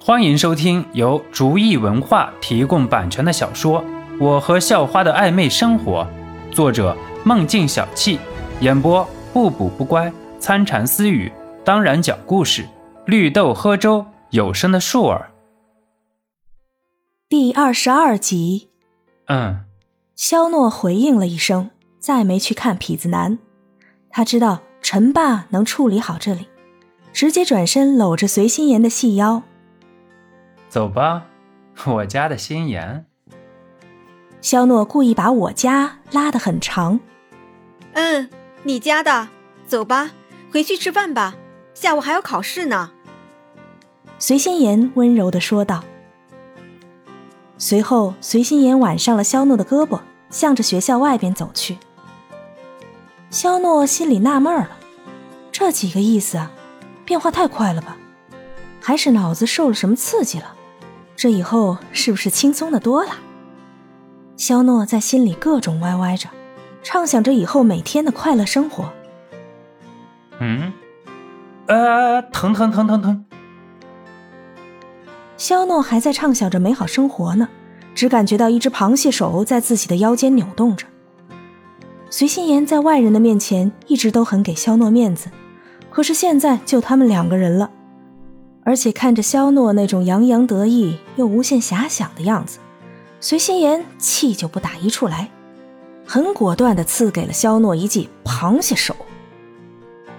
欢迎收听由竹意文化提供版权的小说《我和校花的暧昧生活》，作者梦境小憩，演播不补不乖、参禅私语，当然讲故事，绿豆喝粥，有声的树儿。第二十二集，嗯，肖诺回应了一声，再没去看痞子男。他知道陈爸能处理好这里，直接转身搂着随心妍的细腰。走吧，我家的心妍。肖诺故意把我家拉得很长。嗯，你家的，走吧，回去吃饭吧，下午还有考试呢。随心妍温柔的说道。随后，随心妍挽上了肖诺的胳膊，向着学校外边走去。肖诺心里纳闷了，这几个意思啊，变化太快了吧？还是脑子受了什么刺激了？这以后是不是轻松的多了？肖诺在心里各种歪歪着，畅想着以后每天的快乐生活。嗯，呃，疼疼疼疼疼！肖诺还在畅想着美好生活呢，只感觉到一只螃蟹手在自己的腰间扭动着。随心妍在外人的面前一直都很给肖诺面子，可是现在就他们两个人了。而且看着肖诺那种洋洋得意又无限遐想的样子，随心妍气就不打一处来，很果断地赐给了肖诺一记螃蟹手。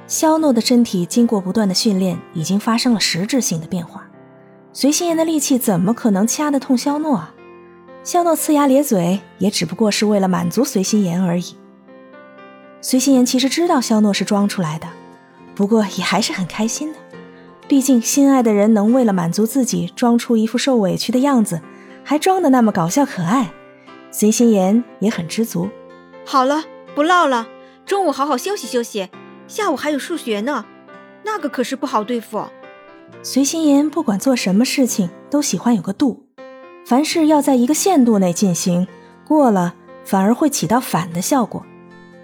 肖诺的身体经过不断的训练，已经发生了实质性的变化，随心妍的力气怎么可能掐得痛肖诺啊？肖诺呲牙咧嘴，也只不过是为了满足随心妍而已。随心妍其实知道肖诺是装出来的，不过也还是很开心的。毕竟，心爱的人能为了满足自己，装出一副受委屈的样子，还装的那么搞笑可爱，随心妍也很知足。好了，不唠了，中午好好休息休息，下午还有数学呢，那个可是不好对付。随心妍不管做什么事情都喜欢有个度，凡事要在一个限度内进行，过了反而会起到反的效果。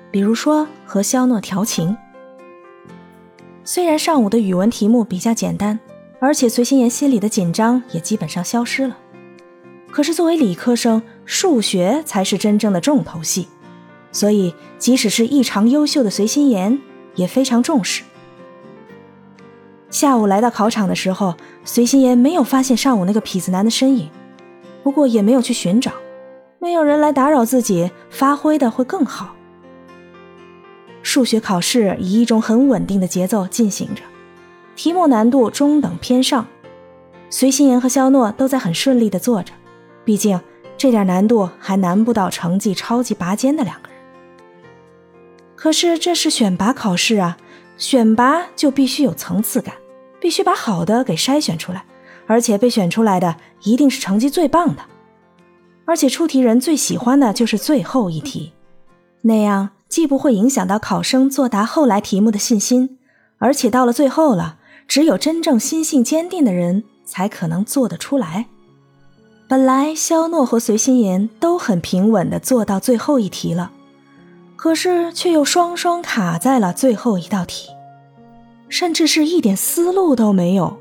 比如说和肖诺调情。虽然上午的语文题目比较简单，而且随心妍心里的紧张也基本上消失了，可是作为理科生，数学才是真正的重头戏，所以即使是异常优秀的随心妍也非常重视。下午来到考场的时候，随心妍没有发现上午那个痞子男的身影，不过也没有去寻找，没有人来打扰自己，发挥的会更好。数学考试以一种很稳定的节奏进行着，题目难度中等偏上，随心妍和肖诺都在很顺利的做着，毕竟这点难度还难不到成绩超级拔尖的两个人。可是这是选拔考试啊，选拔就必须有层次感，必须把好的给筛选出来，而且被选出来的一定是成绩最棒的，而且出题人最喜欢的就是最后一题，那样。既不会影响到考生作答后来题目的信心，而且到了最后了，只有真正心性坚定的人才可能做得出来。本来肖诺和随心妍都很平稳地做到最后一题了，可是却又双双卡在了最后一道题，甚至是一点思路都没有。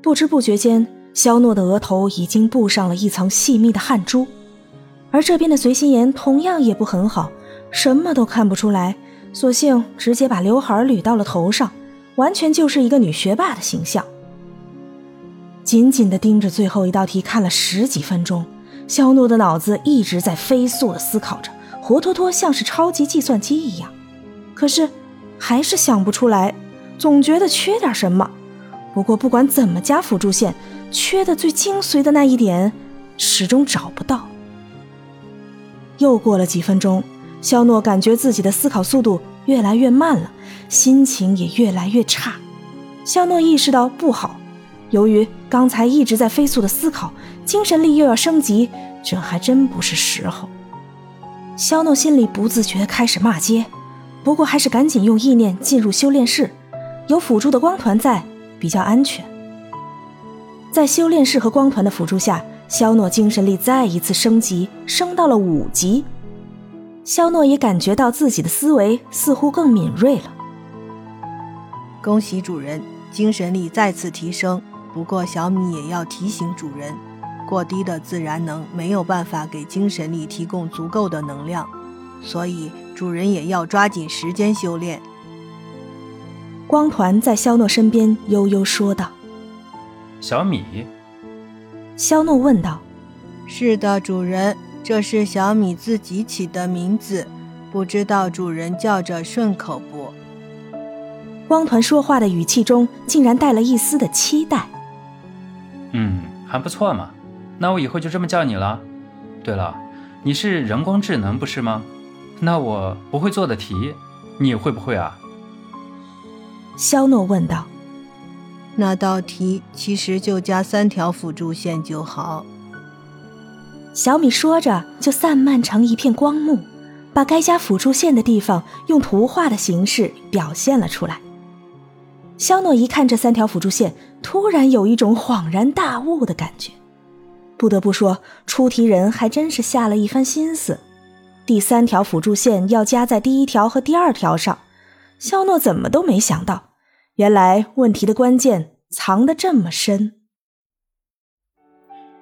不知不觉间，肖诺的额头已经布上了一层细密的汗珠，而这边的随心妍同样也不很好。什么都看不出来，索性直接把刘海捋到了头上，完全就是一个女学霸的形象。紧紧地盯着最后一道题看了十几分钟，肖诺的脑子一直在飞速地思考着，活脱脱像是超级计算机一样。可是还是想不出来，总觉得缺点什么。不过不管怎么加辅助线，缺的最精髓的那一点，始终找不到。又过了几分钟。肖诺感觉自己的思考速度越来越慢了，心情也越来越差。肖诺意识到不好，由于刚才一直在飞速的思考，精神力又要升级，这还真不是时候。肖诺心里不自觉开始骂街，不过还是赶紧用意念进入修炼室，有辅助的光团在，比较安全。在修炼室和光团的辅助下，肖诺精神力再一次升级，升到了五级。肖诺也感觉到自己的思维似乎更敏锐了。恭喜主人，精神力再次提升，不过小米也要提醒主人，过低的自然能没有办法给精神力提供足够的能量，所以主人也要抓紧时间修炼。光团在肖诺身边悠悠说道：“小米。”肖诺问道：“是的，主人，这是小米自己起的名字，不知道主人叫着顺口不？”光团说话的语气中竟然带了一丝的期待。“嗯，还不错嘛，那我以后就这么叫你了。对了，你是人工智能不是吗？那我不会做的题，你会不会啊？”肖诺问道：“那道题其实就加三条辅助线就好。”小米说着，就散漫成一片光幕，把该加辅助线的地方用图画的形式表现了出来。肖诺一看这三条辅助线，突然有一种恍然大悟的感觉。不得不说，出题人还真是下了一番心思。第三条辅助线要加在第一条和第二条上，肖诺怎么都没想到。原来问题的关键藏得这么深。